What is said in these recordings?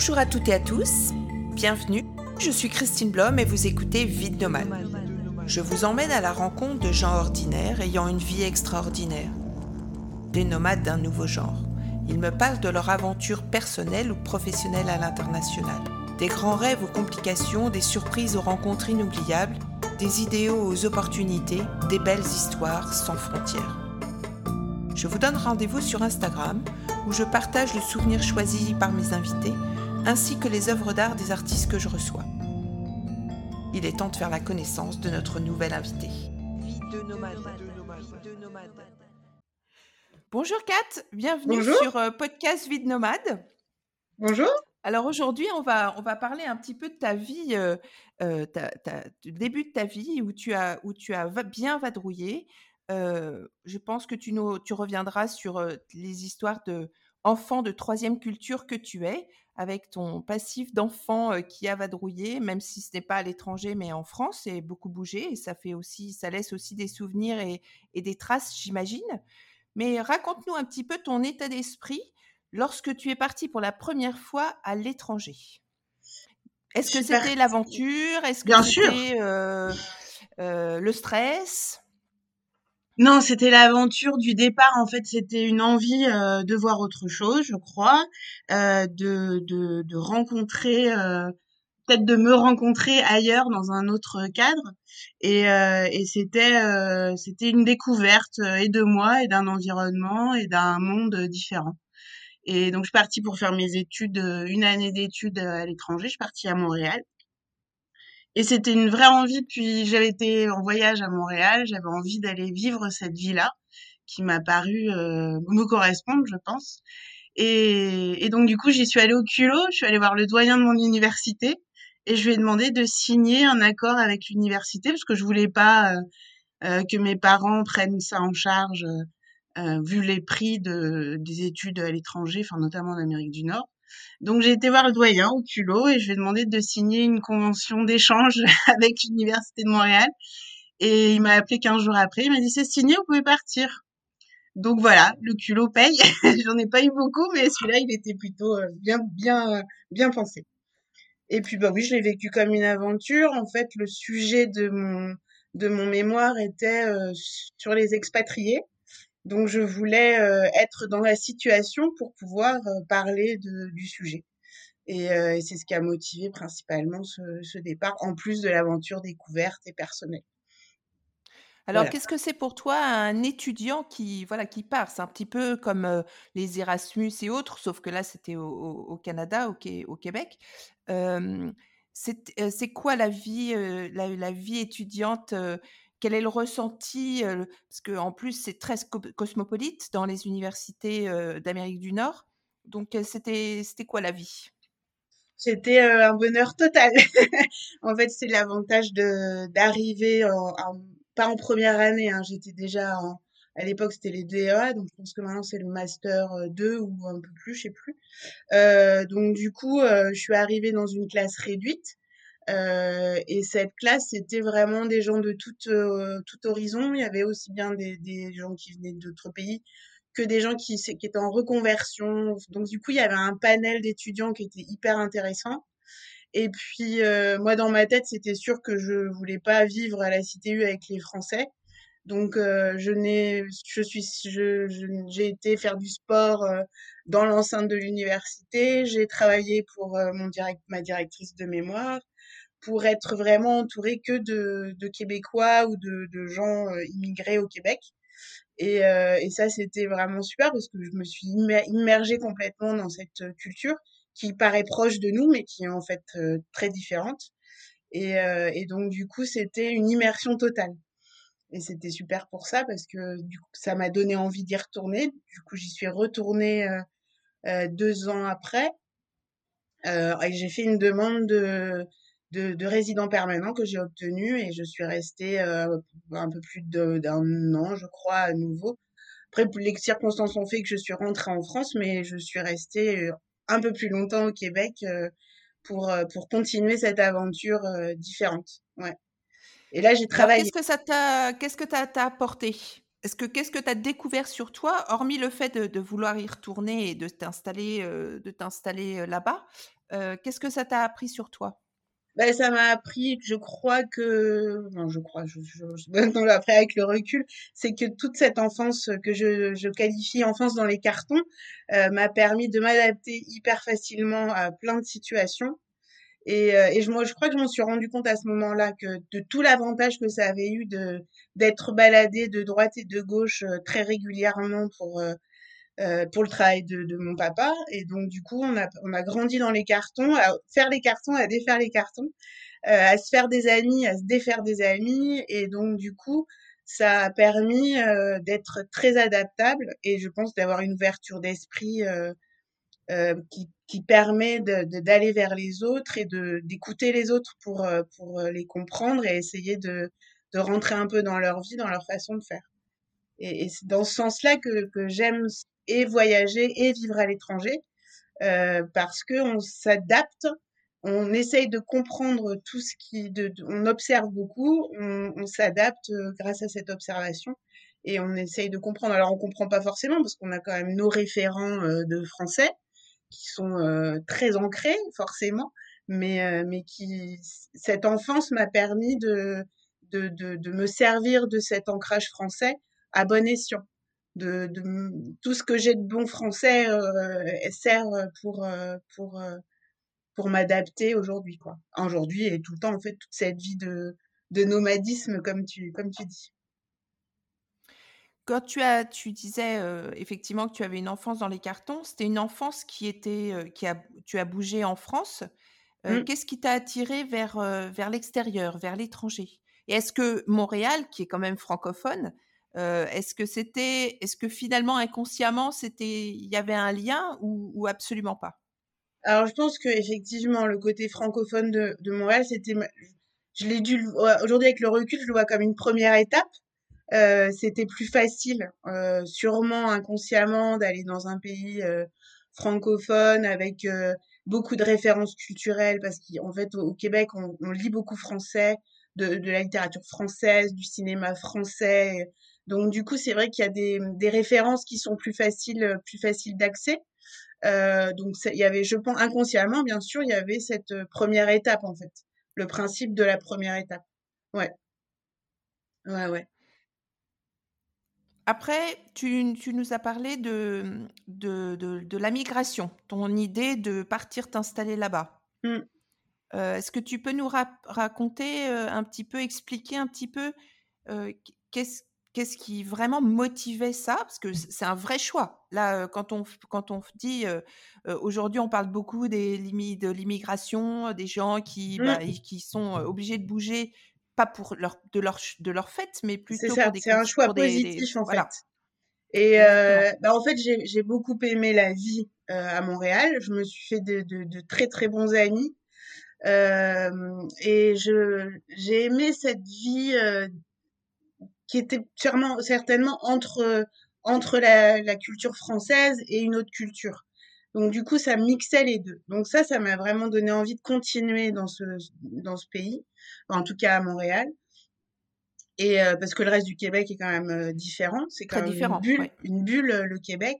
Bonjour à toutes et à tous, bienvenue. Je suis Christine Blom et vous écoutez Vide Nomade. Je vous emmène à la rencontre de gens ordinaires ayant une vie extraordinaire. Des nomades d'un nouveau genre. Ils me parlent de leur aventure personnelle ou professionnelle à l'international. Des grands rêves aux complications, des surprises aux rencontres inoubliables, des idéaux aux opportunités, des belles histoires sans frontières. Je vous donne rendez-vous sur Instagram où je partage le souvenir choisi par mes invités ainsi que les œuvres d'art des artistes que je reçois. Il est temps de faire la connaissance de notre nouvel invité. Vie de nomade. Bonjour Kat, bienvenue sur euh, podcast Vie de nomade. Bonjour. Alors aujourd'hui, on va, on va parler un petit peu de ta vie, euh, euh, du début de ta vie où tu as, où tu as bien vadrouillé. je pense que tu, nous, tu reviendras sur les histoires de enfants de troisième culture que tu es, avec ton passif d'enfant qui a vadrouillé, même si ce n'est pas à l'étranger, mais en France, et beaucoup bougé, et ça fait aussi, ça laisse aussi des souvenirs et, des traces, j'imagine. Mais raconte-nous un petit peu ton état d'esprit lorsque tu es parti pour la première fois à l'étranger. Est-ce que c'était l'aventure? Est-ce que c'était le stress? Non, c'était l'aventure du départ. En fait, c'était une envie euh, de voir autre chose, je crois, euh, de, de, de, rencontrer, euh, peut-être de me rencontrer ailleurs dans un autre cadre. Et, et c'était c'était une découverte et de moi et d'un environnement et d'un monde différent. Et donc, je suis partie pour faire mes études, une année d'études à l'étranger. Je suis partie à Montréal. Et c'était une vraie envie, puis j'avais été en voyage à Montréal, j'avais envie d'aller vivre cette vie-là, qui m'a paru euh, me correspondre, je pense. Et, donc du coup, j'y suis allée au culot, je suis allée voir le doyen de mon université, et je lui ai demandé de signer un accord avec l'université, parce que je voulais pas euh, euh que mes parents prennent ça en charge, euh, vu les prix de, des études à l'étranger, enfin notamment en Amérique du Nord. Donc j'ai été voir le doyen au culot et je lui ai demandé de signer une convention d'échange avec l'Université de Montréal. Et il m'a appelé 15 jours après, il m'a dit c'est signé, vous pouvez partir. Donc voilà, le culot paye. J'en ai pas eu beaucoup, mais celui-là, il était plutôt euh, bien, bien, bien pensé. Et puis bah oui, je l'ai vécu comme une aventure. En fait, le sujet de mon de mon mémoire était euh, sur les expatriés. Donc je voulais euh, être dans la situation pour pouvoir euh, parler de, du sujet. Et, euh, et c'est ce qui a motivé principalement ce, ce départ, en plus de l'aventure découverte et personnelle. Alors, qu'est-ce que c'est pour toi un étudiant qui, voilà, qui part? C'est un petit peu comme les Erasmus et autres, sauf que là, c'était au, au, Canada, au, au Québec. Euh, c'est quoi la vie, la, la, vie étudiante quel est le ressenti Parce qu'en plus, c'est très cosmopolite dans les universités d'Amérique du Nord. Donc, c'était quoi la vie? C'était un bonheur total. en fait, c'est l'avantage d'arriver, pas en première année, hein, j'étais déjà à l'époque c'était les DEA, donc je pense que maintenant c'est le master 2 ou un peu plus, je sais plus. donc du coup, je suis arrivée dans une classe réduite et cette classe, c'était vraiment des gens de tout, euh, tout horizon. Il y avait aussi bien des, des gens qui venaient d'autres pays que des gens qui, qui étaient en reconversion. Donc du coup, il y avait un panel d'étudiants qui était hyper intéressant. Et puis euh, moi, dans ma tête, c'était sûr que je voulais pas vivre à la CTU avec les Français. Donc euh, je n'ai, je suis, je, j'ai été faire du sport euh, dans l'enceinte de l'université. J'ai travaillé pour mon direct, ma directrice de mémoire pour être vraiment entouré que de, de Québécois ou de, de gens euh, immigrés au Québec. Et, euh, et ça, c'était vraiment super parce que je me suis immergée complètement dans cette euh, culture qui paraît proche de nous, mais qui est en fait très différente. Et, et donc, du coup, c'était une immersion totale. Et c'était super pour ça parce que du coup, ça m'a donné envie d'y retourner. Du coup, j'y suis retournée euh, deux ans après. Euh, et j'ai fait une demande de, de, de résident permanent que j'ai obtenu et je suis restée euh, un peu plus d'un an, je crois, à nouveau. Après, les circonstances ont fait que je suis rentrée en France, mais je suis restée euh, un peu plus longtemps au Québec euh, pour, pour continuer cette aventure différente. Ouais. Et là, j'ai travaillé. Qu'est-ce que ça t'a, qu'est-ce que t'as, apporté? Est-ce que qu'est-ce que tu as découvert sur toi, hormis le fait de de vouloir y retourner et de t'installer, de t'installer, là-bas, qu'est-ce que ça t'a appris sur toi? Bah, ça m'a appris je crois que non, je crois, je je je maintenant après avec le recul, c'est que toute cette enfance que je je qualifie enfance dans les cartons, heu, m'a permis de m'adapter hyper facilement à plein de situations. Et heu et je moi je crois que je m'en suis rendu compte à ce moment-là que de tout l'avantage que ça avait eu de d'être baladée de droite et de gauche, heu, très régulièrement pour, heu, pour le travail de de mon papa et donc du coup on a on a grandi dans les cartons, à faire les cartons, à défaire les cartons, heu, à se faire des amis, à se défaire des amis et donc du coup ça a permis, heu, d'être très adaptable et je pense d'avoir une ouverture d'esprit, heu heu, qui qui permet d'aller vers les autres et d'écouter les autres pour, heu, pour, les comprendre et essayer de de rentrer un peu dans leur vie, dans leur façon de faire. Et, c'est dans ce sens-là que, que j'aime et voyager et vivre à l'étranger, euh, parce que on s'adapte, on essaye de comprendre tout ce qui, de, de- on observe beaucoup, on, on s'adapte euh, grâce à cette observation et on essaye de comprendre. Alors on comprend pas forcément parce qu'on a quand même nos référents euh, de français qui sont euh, très ancrés forcément, mais euh, mais qui cette enfance m'a permis de de, de de me servir de cet ancrage français à bon escient. De, tout ce que j'ai de bon français euh, sert pour euh, pour euh, pour m'adapter aujourd'hui quoi. Aujourd'hui et tout le temps en fait toute cette vie de de nomadisme comme tu comme tu dis. Quand tu as tu disais, effectivement que tu avais une enfance dans les cartons, c'était une enfance qui était, qui a tu as bougé en France. Heu, Mm. qu'est-ce qui t'a attiré vers, vers l'extérieur, vers l'étranger? Et est-ce que Montréal, qui est quand même francophone, est-ce que c'était est-ce que finalement inconsciemment c'était il y avait un lien ou absolument pas? Alors je pense que effectivement le côté francophone de, Montréal c'était je l'ai dû aujourd'hui avec le recul je le vois comme une première étape c'était plus facile, sûrement inconsciemment, d'aller dans un pays francophone avec beaucoup de références culturelles, parce qu'en fait, au, Québec, on, lit beaucoup français, de la littérature française, du cinéma français. Donc, du coup, c'est vrai qu'il y a des, des références qui sont plus faciles, plus faciles d'accès. Euh, donc, il y avait, je pense, inconsciemment, bien sûr, il y avait cette euh, première étape, en fait. Le principe de la première étape. Ouais, ouais, ouais. Après, tu tu nous as parlé de, mmh, de de de la migration, ton idée de partir t'installer là-bas. Mm. Heu, est-ce que tu peux nous raconter, un petit peu, expliquer un petit peu, qu'est-ce qu'est-ce qui vraiment motivait ça? Parce que c c'est un vrai choix. Là, quand on quand on dit, aujourd'hui, on parle beaucoup des limi de l'immigration, des gens qui, bah, Mm. et qui sont, obligés de bouger, pas pour leur de leur de leur fait, mais plutôt pour ça, des c'est un choix pour des positif en fait. Et euh, bah, en fait, j'ai j'ai beaucoup aimé la vie euh, à Montréal. Je me suis fait de, de, de très très bons amis. Euh, et je j'ai aimé cette vie qui était sûrement certainement entre entre la, la culture française et une autre culture. Donc du coup, ça mixait les deux. Donc ça, ça m'a vraiment donné envie de continuer dans ce dans ce pays, en tout cas à Montréal. Et euh, parce que le reste du Québec est quand même euh, différent, c'est quand Très même une bulle, ouais. une bulle euh, le Québec.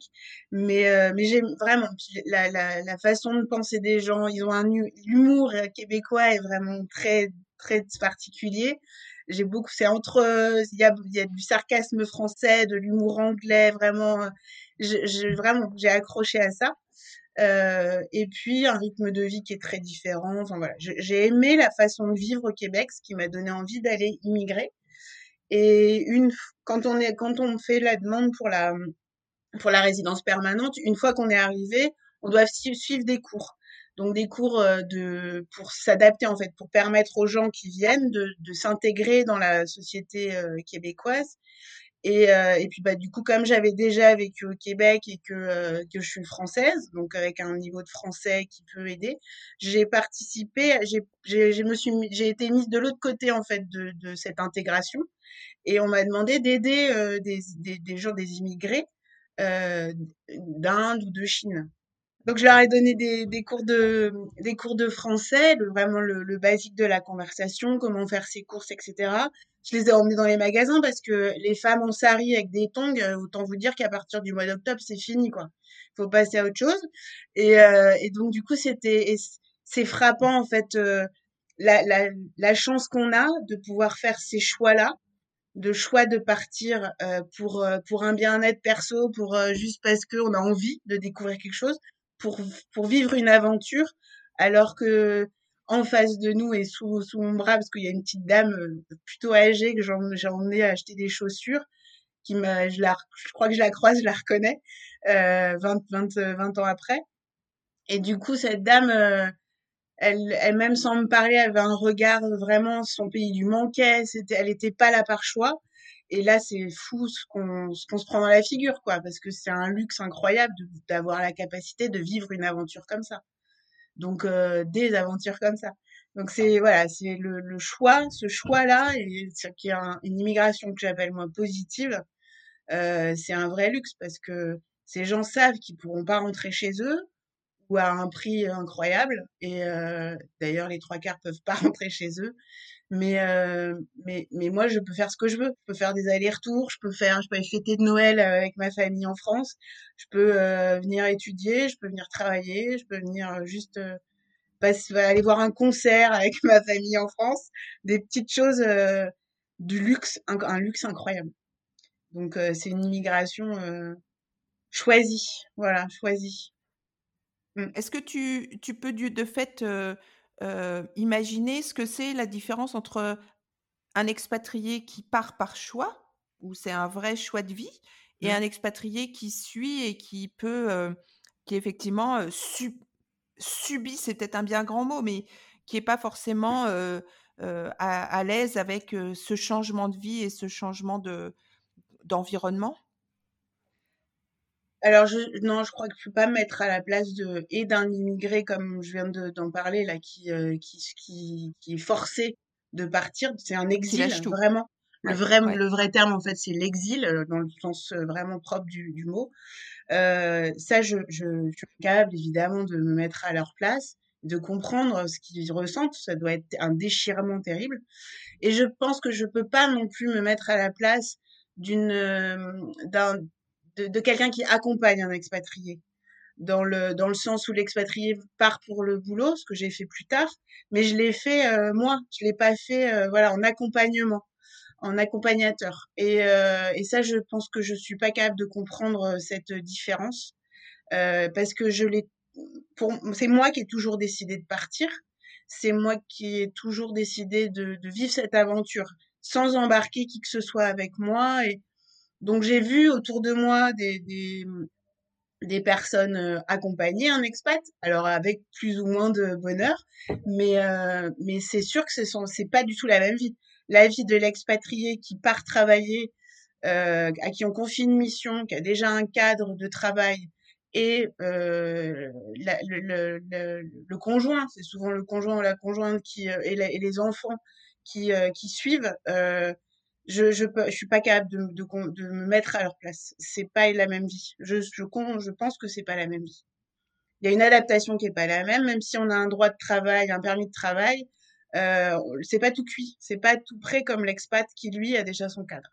Mais euh, mais j'aime vraiment la, la la façon de penser des gens, ils ont un hu- l'humour euh, québécois est vraiment très très particulier. J'ai beaucoup, c'est entre euh, il y a y a du sarcasme français, de l'humour anglais, vraiment. euh, je- vraiment j'ai accroché à ça. Euh, et puis un rythme de vie qui est très différent. Enfin voilà, j'ai aimé la façon de vivre au Québec, ce qui m'a donné envie d'aller immigrer. Et une, quand on est, quand on fait la demande pour la, pour la résidence permanente, une fois qu'on est arrivé, on doit sui- suivre des cours. Donc des cours euh, pour s'adapter en fait, pour permettre aux gens qui viennent de, s'intégrer dans la société euh, québécoise. Et, euh, et puis bah du coup comme j'avais déjà vécu au Québec et que que je suis française, donc avec un niveau de français qui peut aider, j'ai participé, j'ai j'ai été mise de l'autre côté en fait de cette intégration et on m'a demandé d'aider des, gens, des immigrés d'Inde ou de Chine. Donc je leur ai donné des, des cours de des cours de français, le, vraiment le, le basique de la conversation, comment faire ses courses, etc. Je les ai emmenés dans les magasins parce que les femmes en sari avec des tongs, euh, autant vous dire qu'à partir du mois d'octobre, c'est fini, quoi. Faut passer à autre chose. Et, euh, et donc, du coup, c'était, c'est frappant, en fait, euh, la, la, la chance qu'on a de pouvoir faire ces choix-là, de choix de partir euh, pour, euh, pour un bien-être perso, pour euh, juste parce qu'on a envie de découvrir quelque chose, pour, pour vivre une aventure, alors que en face de nous et sous, sous mon bras, parce qu'il y a une petite dame plutôt âgée que j'ai emmené acheter des chaussures, qui m'a, je la, je crois que je la croise, je la reconnais, euh, 20, 20, 20 ans après. Et du coup, cette dame, elle, elle même sans me parler, avait un regard vraiment, son pays lui manquait, c'était, elle était pas là par choix. Et là, c'est fou ce qu'on se prend dans la figure, quoi, parce que c'est un luxe incroyable d'avoir la capacité de vivre une aventure comme ça. Donc, euh, des aventures comme ça. Donc, c'est voilà, c'est le, le, choix, ce choix-là, qui est une immigration que j'appelle moi positive, euh, c'est un vrai luxe parce que ces gens savent qu'ils pourront pas rentrer chez eux ou à un prix incroyable. Et euh, d'ailleurs, les trois quarts peuvent pas rentrer chez eux. Mais, euh, mais, mais moi, je peux faire ce que je veux. Je peux faire des allers-retours, je peux faire, je peux fêter de Noël avec ma famille en France, je peux euh, venir étudier, je peux venir travailler, je peux venir juste euh, passer, aller voir un concert avec ma famille en France, des petites choses euh, du luxe, un, un, luxe incroyable. Donc euh, c'est une immigration euh, choisie, voilà, choisie. Mmh. Est-ce que tu, tu peux de fait euh, euh, imaginer ce que c'est la différence entre un expatrié qui part par choix, où c'est un vrai choix de vie, et mmh. un expatrié qui suit et qui peut, euh, qui effectivement sub, subit, c'est peut-être un bien grand mot, mais qui n'est pas forcément à, à l'aise avec ce changement de vie et ce changement de, d'environnement alors je, non, je crois que je peux pas me mettre à la place de et d'un immigré comme je viens d'en parler là, qui, euh, qui qui qui est forcé de partir. C'est un exil vraiment. Le vrai ouais. le vrai terme en fait c'est l'exil euh, dans le sens euh, vraiment propre du, du mot. Euh, ça, je, je, je suis capable évidemment de me mettre à leur place, de comprendre ce qu'ils ressentent. Ça doit être un déchirement terrible. Et je pense que je peux pas non plus me mettre à la place d'une d'un de, de quelqu'un qui accompagne un expatrié. Dans le dans le sens où l'expatrié part pour le boulot, ce que j'ai fait plus tard, mais je l'ai fait euh, moi, je l'ai pas fait euh, voilà en accompagnement, en accompagnateur. Et euh, et ça, je pense que je suis pas capable de comprendre euh, cette différence euh, parce que je l'ai pour c'est moi qui ai toujours décidé de partir, c'est moi qui ai toujours décidé de, de vivre cette aventure sans embarquer qui que ce soit avec moi donc j'ai vu autour de moi des, des, personnes euh, accompagner un expat, alors avec plus ou moins de bonheur, mais, euh, mais c'est sûr que ce sont, c'est pas du tout la même vie. La vie de l'expatrié qui part travailler, euh, à qui on confie une mission, qui a déjà un cadre de travail, et le, conjoint, c'est souvent le conjoint ou la conjointe qui, et, les enfants qui, qui suivent, je je suis pas capable de, me mettre à leur place. C'est pas la même vie. Je pense que c'est pas la même vie. Il y a une adaptation qui est pas la même, même si on a un droit de travail, un permis de travail, euh, c'est pas tout cuit, c'est pas tout prêt comme l'expat qui lui a déjà son cadre.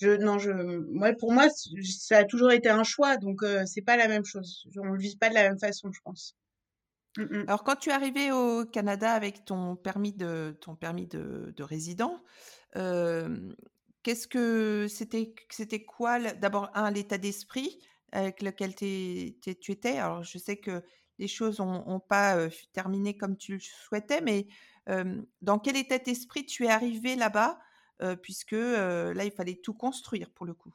Non moi pour moi ça a toujours été un choix donc euh, c'est pas la même chose. On le vit pas de la même façon je pense. Mm -mm. Alors quand tu es arrivé au Canada avec ton permis de résident, qu'est-ce que c'était c'était quoi d'abord un l'état d'esprit avec lequel tu étais? Alors je sais que les choses ont, pas euh, terminé comme tu le souhaitais mais dans quel état d'esprit tu es arrivé là-bas puisque là il fallait tout construire pour le coup?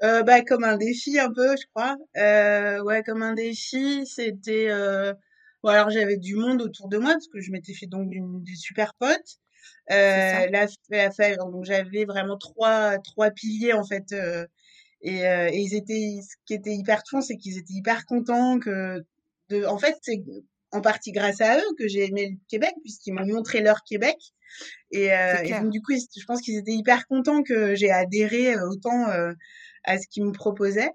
Bah comme un défi un peu je crois. Ouais comme un défi c'était alors j'avais du monde autour de moi parce que je m'étais fait donc des super potes euh, la, la donc j'avais vraiment trois trois piliers en fait euh, et, euh, et, ils étaient ce qui était hyper touchant c'est qu'ils étaient hyper contents que de en fait c'est en partie grâce à eux que j'ai aimé le Québec puisqu'ils m'ont montré leur Québec et, euh, et donc du coup je pense qu'ils étaient hyper contents que j'ai adhéré autant à ce qu'ils me proposaient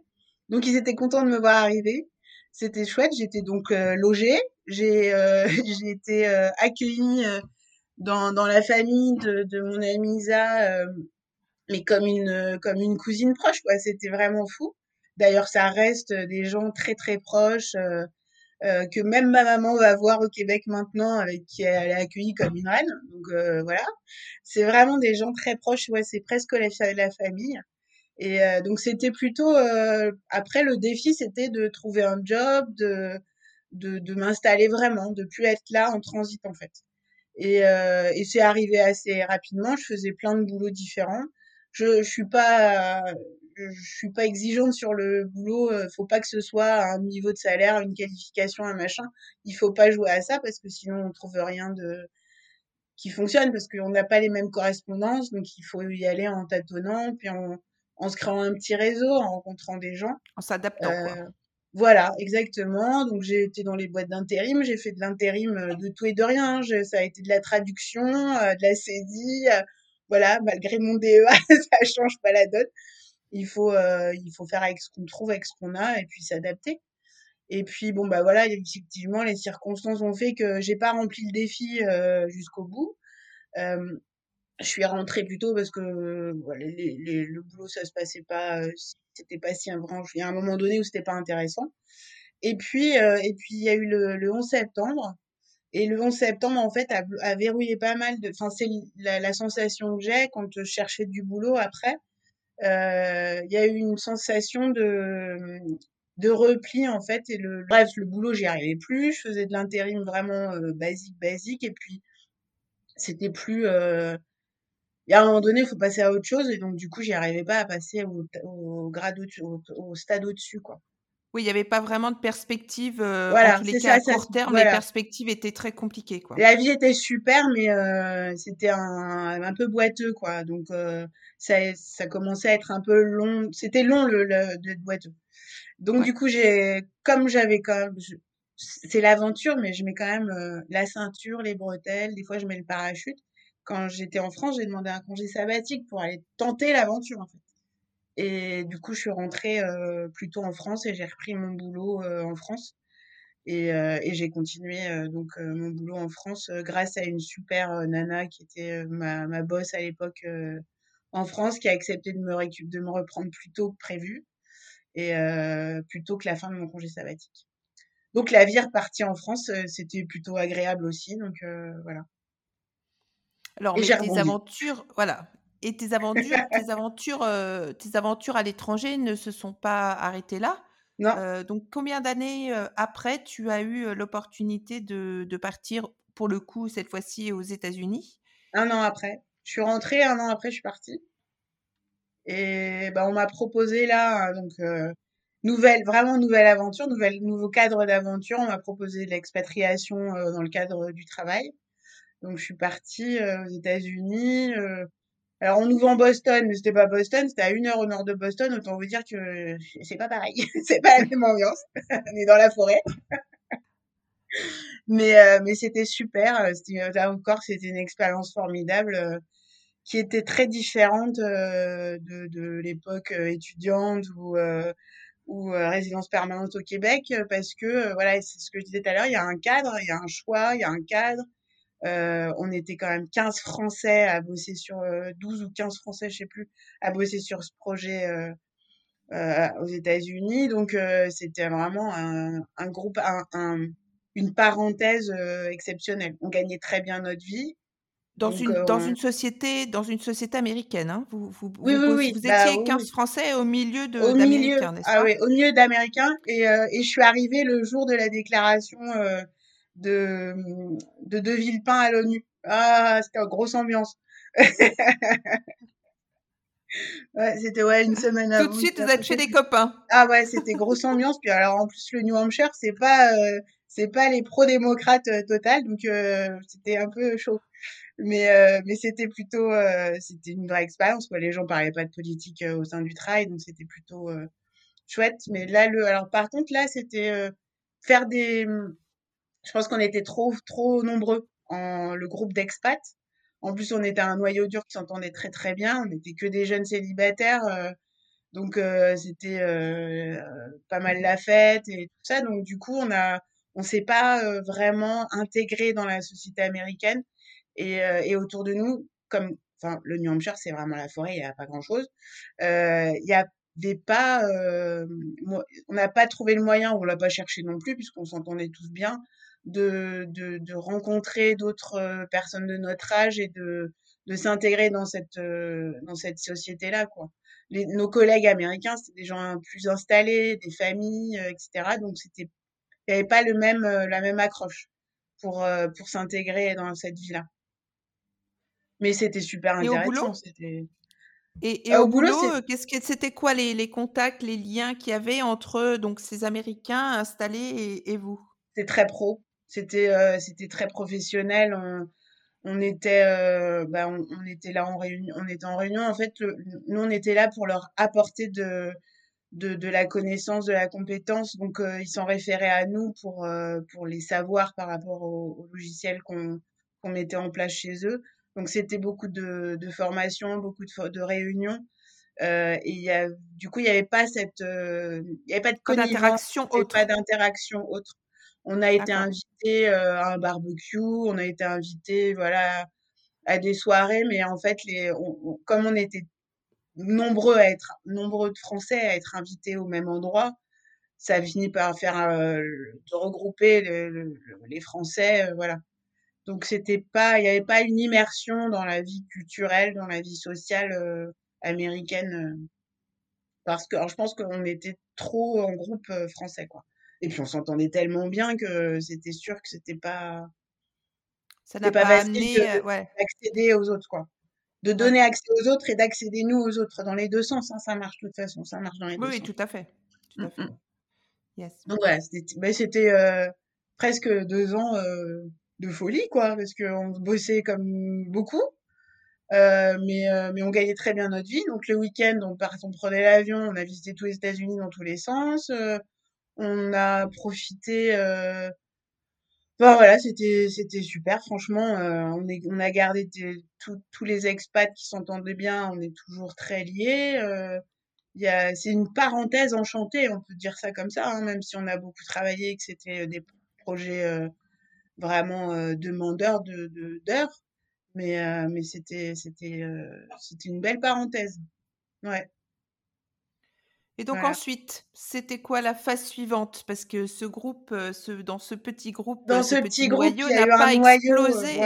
donc ils étaient contents de me voir arriver c'était chouette. J'étais donc logée. J'ai j'ai été accueillie dans, dans la famille de, de mon amie Isa, mais comme une comme une cousine proche quoi. C'était vraiment fou. D'ailleurs, ça reste des gens très très proches. Euh, que même ma maman va voir au Québec maintenant, avec qui elle est accueillie comme une reine. Donc euh, voilà, c'est vraiment des gens très proches. Ouais, c'est presque la, la famille. Et euh, donc c'était plutôt après le défi, c'était de trouver un job, de de, de m'installer vraiment, de plus être là en transit en fait. Et, et c'est arrivé assez rapidement. Je faisais plein de boulots différents. Je, je suis pas je suis pas exigeante sur le boulot. Euh, faut pas que ce soit un niveau de salaire, une qualification, un machin. Il faut pas jouer à ça parce que sinon on trouve rien de qui fonctionne parce qu'on n'a pas les mêmes correspondances. Donc il faut y aller en tâtonnant, puis en, en se créant un petit réseau, en rencontrant des gens. En s'adaptant. Euh, voilà, exactement. Donc j'ai été dans les boîtes d'intérim, j'ai fait de l'intérim euh, de tout et de rien. Ça a été de la traduction, de la saisie. voilà, malgré mon DEA, ça change pas la donne il faut euh, il faut faire avec ce qu'on trouve avec ce qu'on a et puis s'adapter et puis bon bah voilà effectivement les circonstances ont fait que j'ai pas rempli le défi euh, jusqu'au bout euh, je suis rentrée plus tôt parce que les, le boulot ça se passait pas c'était pas si un il y a un moment donné où c'était pas intéressant. Et puis et puis il y a eu le, le 11 septembre. Et le 11 septembre, en fait, a, a verrouillé pas mal de. Enfin, c'est la, sensation que j'ai quand je cherchais du boulot après. Euh, il y a eu une sensation de de repli en fait et le bref le boulot j'y arrivais plus. Je faisais de l'intérim vraiment euh, basique basique. Et puis c'était plus euh, il y a un moment donné il faut passer à autre chose et donc du coup j'y arrivais pas à passer au, au grade au, au, stade au dessus quoi oui, il n'y avait pas vraiment de perspective. Euh, voilà, en tous les cas, ça, à court terme, les perspectives étaient très compliquées. Quoi. La vie était super, mais euh, c'était un, un peu boiteux. quoi. Donc, euh, ça, ça commençait à être un peu long. C'était long le, le, d'être boiteux. Donc, du coup, j'ai, comme j'avais quand même. c'est l'aventure, mais je mets quand même euh, la ceinture, les bretelles. Des fois, je mets le parachute. Quand j'étais en France, j'ai demandé un congé sabbatique pour aller tenter l'aventure, en fait. Et du coup, je suis rentrée euh, plutôt en France et j'ai repris mon boulot euh, en France. Et, euh, et j'ai continué donc mon boulot en France grâce à une super nana qui était ma, ma boss à l'époque en France, qui a accepté de me, récup de me reprendre plus tôt que prévu et plutôt que la fin de mon congé sabbatique. Donc la vie repartie en France, c'était plutôt agréable aussi. Donc voilà. Alors, mais des aventures, voilà, et tes aventures, tes aventures, euh, tes aventures à l'étranger ne se sont pas arrêtées là? Non. Euh, donc, combien d'années euh, après tu as eu l'opportunité de, de, partir, pour le coup, cette fois-ci aux États-Unis? Un an après. Je suis rentrée, un an après, je suis partie. Et bah, on m'a proposé là, donc, nouvelle, vraiment nouvelle aventure, nouvelle, nouveau cadre d'aventure. On m'a proposé l'expatriation dans le cadre du travail. Donc, je suis partie aux États-Unis. Alors, on nous vend Boston, mais c'était pas Boston, c'était à une heure au nord de Boston. Autant vous dire que c'est pas pareil. c'est pas la même ambiance. on est dans la forêt. mais, euh, mais c'était super. C'était, là encore, c'était une expérience formidable euh, qui était très différente euh, de, de l'époque étudiante ou, ou résidence permanente au Québec parce que, voilà, c'est ce que je disais tout à l'heure, il y a un cadre, il y a un choix, il y a un cadre. Euh, on était quand même 15 Français à bosser sur euh, 12 ou 15 Français, je sais plus, à bosser sur ce projet euh, euh aux États-Unis. Donc euh, c'était vraiment un, un groupe, un, une parenthèse euh, exceptionnelle. On gagnait très bien notre vie. Dans une dans une société dans une société américaine, hein vous vous oui, vous, oui, vous bah étiez 15 Français au milieu d'Américains, n'est-ce ah, oui, au milieu d'Américains et, et je suis arrivée le jour de la déclaration de, de De Villepin à l'ONU. Ah, c'était une grosse ambiance. ouais, c'était ouais, une semaine avant. Tout de suite, vous êtes chez des copains. Ah ouais, c'était grosse ambiance. Puis alors, en plus, le New Hampshire, c'est pas, euh, c'est pas les pro-démocrates euh, total. Donc, euh, c'était un peu chaud. Mais, euh, mais c'était plutôt, c'était une vraie expérience. Quoi. Les gens parlaient pas de politique au sein du travail. Donc, c'était plutôt chouette. Mais là, le, alors, par contre, là, c'était faire des, je pense qu'on était trop, trop nombreux en le groupe d'expats. En plus, on était un noyau dur qui s'entendait très très bien. On n'était que des jeunes célibataires. Euh, Donc c'était pas mal la fête et tout ça. Donc du coup, on a on s'est pas vraiment intégré dans la société américaine et, et autour de nous, comme enfin le New Hampshire, c'est vraiment la forêt, il y a pas grand-chose. Il y avait pas on n'a pas trouvé le moyen, on l'a pas cherché non plus puisqu'on s'entendait tous bien de, de, de rencontrer d'autres personnes de notre âge et de de s'intégrer dans cette dans cette société là quoi nos collègues américains, c'était des gens plus installés, des familles, euh, etc. Donc c'était, il n'y avait pas le même, euh, la même accroche pour euh, pour s'intégrer dans cette vie-là. Mais c'était super intéressant. C'était et, et au, boulot, qu'est-ce que c'était quoi les, les, contacts, les liens qu'il y avait entre donc ces Américains installés et, vous? C'était très pro. C'était c'était très professionnel. On, on était euh, bah, on, était là en réunion on était en réunion. En fait nous on était là pour leur apporter de de, la connaissance de la compétence. Donc euh, ils s'en référaient à nous pour euh, pour les savoirs par rapport au, logiciel qu'on qu'on mettait en place chez eux. Donc c'était beaucoup de de formations beaucoup de, de réunions. Et il y a du coup il y avait pas cette il y avait pas de d'interaction autre pas d'interaction autre on a été invité euh, à un barbecue, on a été invité voilà à des soirées, mais en fait les, comme on était nombreux à être nombreux de Français à être invités au même endroit, ça a fini par faire euh, de regrouper les Français, euh, voilà. Donc c'était pas, il n'y avait pas une immersion dans la vie culturelle, dans la vie sociale américaine, parce que alors je pense qu'on était trop en groupe français quoi. Et puis on s'entendait tellement bien que c'était sûr que c'était pas. Ça n'a pas, pas amené, d'accéder aux autres, quoi. De donner accès aux autres et d'accéder nous aux autres. Dans les deux sens, hein, ça marche de toute façon. Ça marche dans les deux oui, sens. Oui, tout à fait. Tout à mmh, fait. Mmh. Yes. Donc voilà, c'était bah, presque deux ans de folie, quoi, parce qu'on bossait comme beaucoup. Euh, mais, mais on gagnait très bien notre vie. Donc le week-end, on, on prenait l'avion, on a visité tous les États-Unis dans tous les sens on a profité. Euh... voilà, c'était c'était super. Franchement, euh, on est on a gardé tous les expats qui s'entendaient bien. On est toujours très liés. Euh, y a, c'est une parenthèse enchantée, on peut dire ça comme ça, hein, même si on a beaucoup travaillé et que c'était des projets euh, vraiment euh, demandeurs de d'heures. mais euh, mais c'était c'était c'était une belle parenthèse. Ouais. Et donc ensuite, c'était quoi la phase suivante? Parce que ce groupe, ce, dans ce petit groupe, dans ce, petit, noyau n'a pas explosé.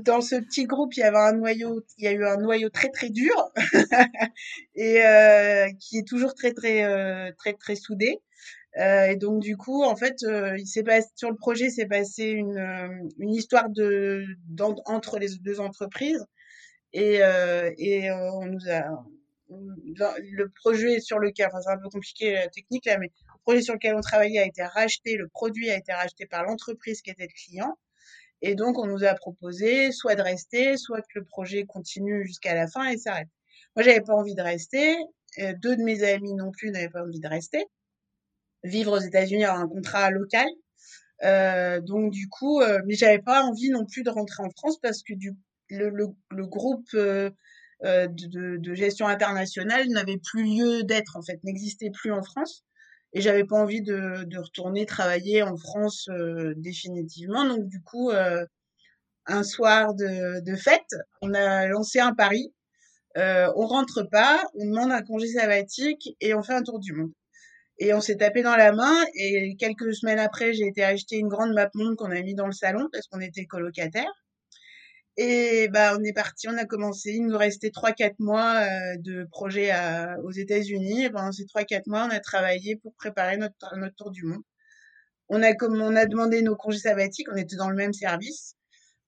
Dans ce petit groupe, il y avait un noyau, il y a eu un noyau très très dur et qui est toujours très très très très soudé. et donc du coup, en fait, il s'est passé sur le projet, s'est passé une une histoire de entre les deux entreprises et et on nous a le projet sur lequel, enfin c'est un peu compliqué la technique là, mais le projet sur lequel on travaillait a été racheté, le produit a été racheté par l'entreprise qui était le client. Et donc on nous a proposé soit de rester, soit que le projet continue jusqu'à la fin et s'arrête. Moi j'avais pas envie de rester, deux de mes amis non plus n'avaient pas envie de rester. Vivre aux États-Unis avoir un contrat local. Euh, donc du coup, euh, mais j'avais pas envie non plus de rentrer en France parce que du le, le, groupe euh, euh, de, de, gestion internationale n'avait plus lieu d'être en fait, n'existait plus en France. Et j'avais pas envie de, de, retourner travailler en France euh, définitivement. Donc du coup, euh, un soir de, de, fête, on a lancé un pari. Euh, on rentre pas, on demande un congé sabbatique et on fait un tour du monde. Et on s'est tapé dans la main et quelques semaines après, j'ai été acheter une grande map monde qu'on a mis dans le salon parce qu'on était colocataires. Et bah, on est parti, on a commencé. Il nous restait 3-4 mois euh, de projet à, aux États-Unis. Et pendant ces 3-4 mois, on a travaillé pour préparer notre, notre tour du monde. On a, comme on a demandé nos congés sabbatiques, on était dans le même service.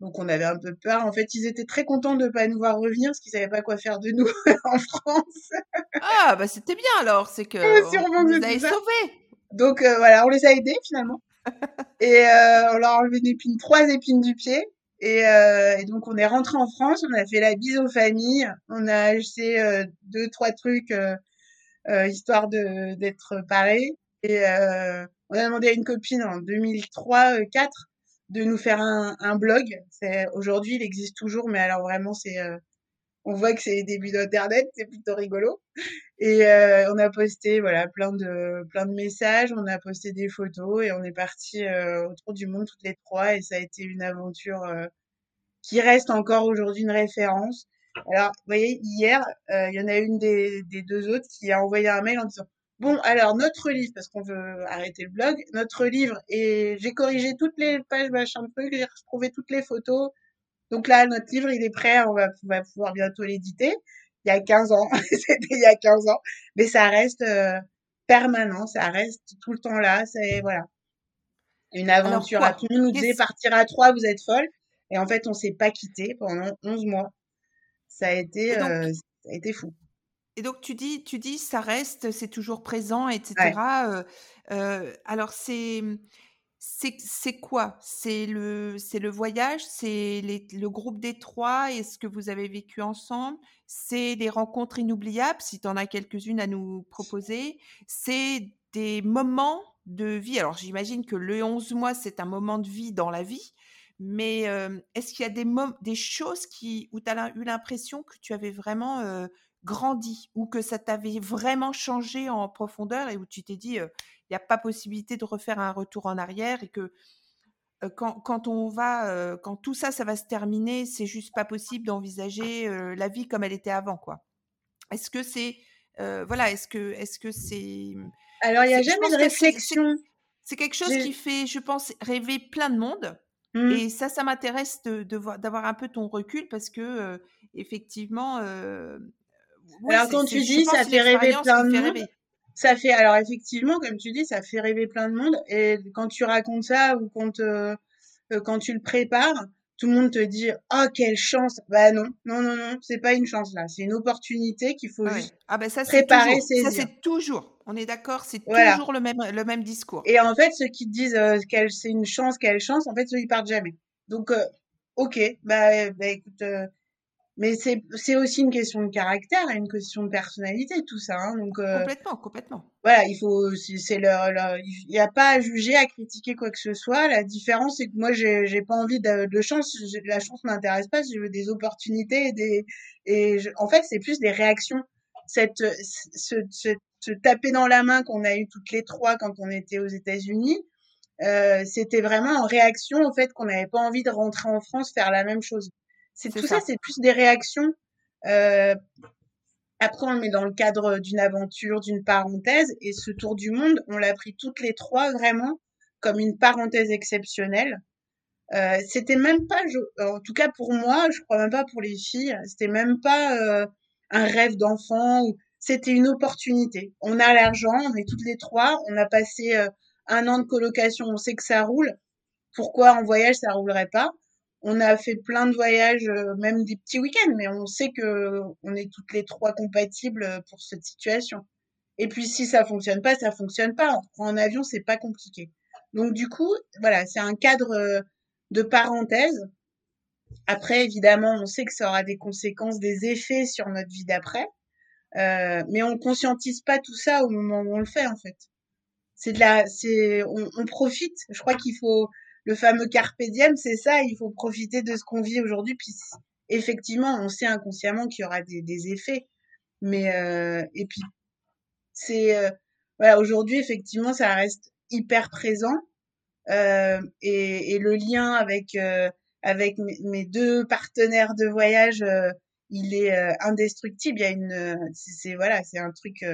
Donc on avait un peu peur. En fait, ils étaient très contents de ne pas nous voir revenir parce qu'ils savaient pas quoi faire de nous en France. ah, bah c'était bien alors, c'est que on, les a sauvés. Donc euh, voilà, on les a aidés finalement. et euh, on leur a enlevé une épine, trois épines du pied. Et, euh, et, donc on est rentré en France, on a fait la bise aux familles, on a acheté euh, deux trois trucs euh, euh histoire de d'être paré. Et euh, on a demandé à une copine en 2003-4 de nous faire un, un blog. C'est aujourd'hui il existe toujours, mais alors vraiment c'est on voit que c'est les débuts d'internet, c'est plutôt rigolo. Et euh, on a posté voilà plein de plein de messages, on a posté des photos et on est parti euh, autour du monde toutes les trois et ça a été une aventure euh, qui reste encore aujourd'hui une référence. Alors, vous voyez, hier, il y en a une des, des deux autres qui a envoyé un mail en disant Bon, alors notre livre, parce qu'on veut arrêter le blog, notre livre, et j'ai corrigé toutes les pages machin truc, j'ai retrouvé toutes les photos, donc là, notre livre, il est prêt, on va, pouvoir bientôt l'éditer. Il y a 15 ans, c'était il y a 15 ans, mais ça reste euh, permanent, ça reste tout le temps là, c'est voilà. Une aventure. tout le monde nous disait partir à trois, vous êtes folle. Et en fait, on s'est pas quitté pendant 11 mois. Ça a été, euh, ça a été fou. Et donc tu dis, tu dis, ça reste, c'est toujours présent, etc. Euh, alors c'est c'est quoi? C'est le le voyage? C'est le groupe des trois et ce que vous avez vécu ensemble? C'est des rencontres inoubliables, si tu en as quelques-unes à nous proposer? C'est des moments de vie? Alors j'imagine que le 11 mois, c'est un moment de vie dans la vie, mais, est-ce qu'il y a des des choses qui où tu as eu l'impression que tu avais vraiment, grandi ou que ça t'avait vraiment changé en profondeur et où tu t'es dit, il n'y a pas possibilité de refaire un retour en arrière et que quand, quand, on va, quand tout ça, ça va se terminer, c'est juste pas possible d'envisager la vie comme elle était avant, quoi. Est-ce que c'est, voilà, est-ce que, est-ce que c'est. Alors, il n'y a jamais de réflexion. C'est quelque chose qui fait, je pense, rêver plein de monde. Mmh. Et ça, ça m'intéresse de, d'avoir un peu ton recul parce que, effectivement. Alors, quand tu dis, ça fait rêver plein de monde ça fait alors effectivement comme tu dis ça fait rêver plein de monde et quand tu racontes ça ou quand euh, quand tu le prépares tout le monde te dit oh quelle chance! Bah non non non non c'est pas une chance là. C'est une opportunité qu'il faut juste ah bah ça, préparer toujours, ça c'est toujours on est d'accord c'est toujours le même le même discours. Et en fait ceux qui te disent euh, qu'elle c'est une chance quelle chance en fait ceux ils partent jamais. Donc euh, ok bah, bah écoute mais c'est aussi une question de caractère et une question de personnalité tout ça hein, donc euh, complètement complètement. voilà il faut c'est leur, il n'y a pas à juger à critiquer quoi que ce soit. La différence c'est que moi j'ai j'ai pas envie de, de chance la chance m'intéresse pas je veux des opportunités et des et en fait c'est plus des réactions. Cette ce, ce, ce taper dans la main qu'on a eu toutes les trois quand on était aux États-Unis euh, c'était vraiment en réaction au fait qu'on n'avait pas envie de rentrer en France faire la même chose c'est tout ça, c'est plus des réactions. Euh, après, on le met dans le cadre d'une aventure, d'une parenthèse, et ce tour du monde, on l'a pris toutes les trois vraiment comme une parenthèse exceptionnelle. Euh, c'était même pas, en tout cas pour moi, je crois même pas pour les filles, c'était même pas euh, un rêve d'enfant. C'était une opportunité. On a l'argent, on est toutes les trois, on a passé euh, un an de colocation, on sait que ça roule. Pourquoi en voyage ça roulerait pas? On a fait plein de voyages, euh, même des petits week-ends, mais on sait que on est toutes les trois compatibles euh, pour cette situation. Et puis si ça fonctionne pas, ça fonctionne pas. En avion, c'est pas compliqué. Donc du coup, voilà, c'est un cadre euh, de parenthèse. Après, évidemment, on sait que ça aura des conséquences, des effets sur notre vie d'après, euh, mais on conscientise pas tout ça au moment où on le fait en fait. C'est de la, c'est, on, on profite. Je crois qu'il faut, le fameux carpe diem, c'est ça, il faut profiter de ce qu'on vit aujourd'hui. Puis effectivement, on sait inconsciemment qu'il y aura des, des effets, mais euh, et puis c'est euh, voilà, aujourd'hui effectivement, ça reste hyper présent euh, et, et, le lien avec euh, avec mes deux partenaires de voyage, euh, il est indestructible. Il y a une, c'est voilà, c'est un truc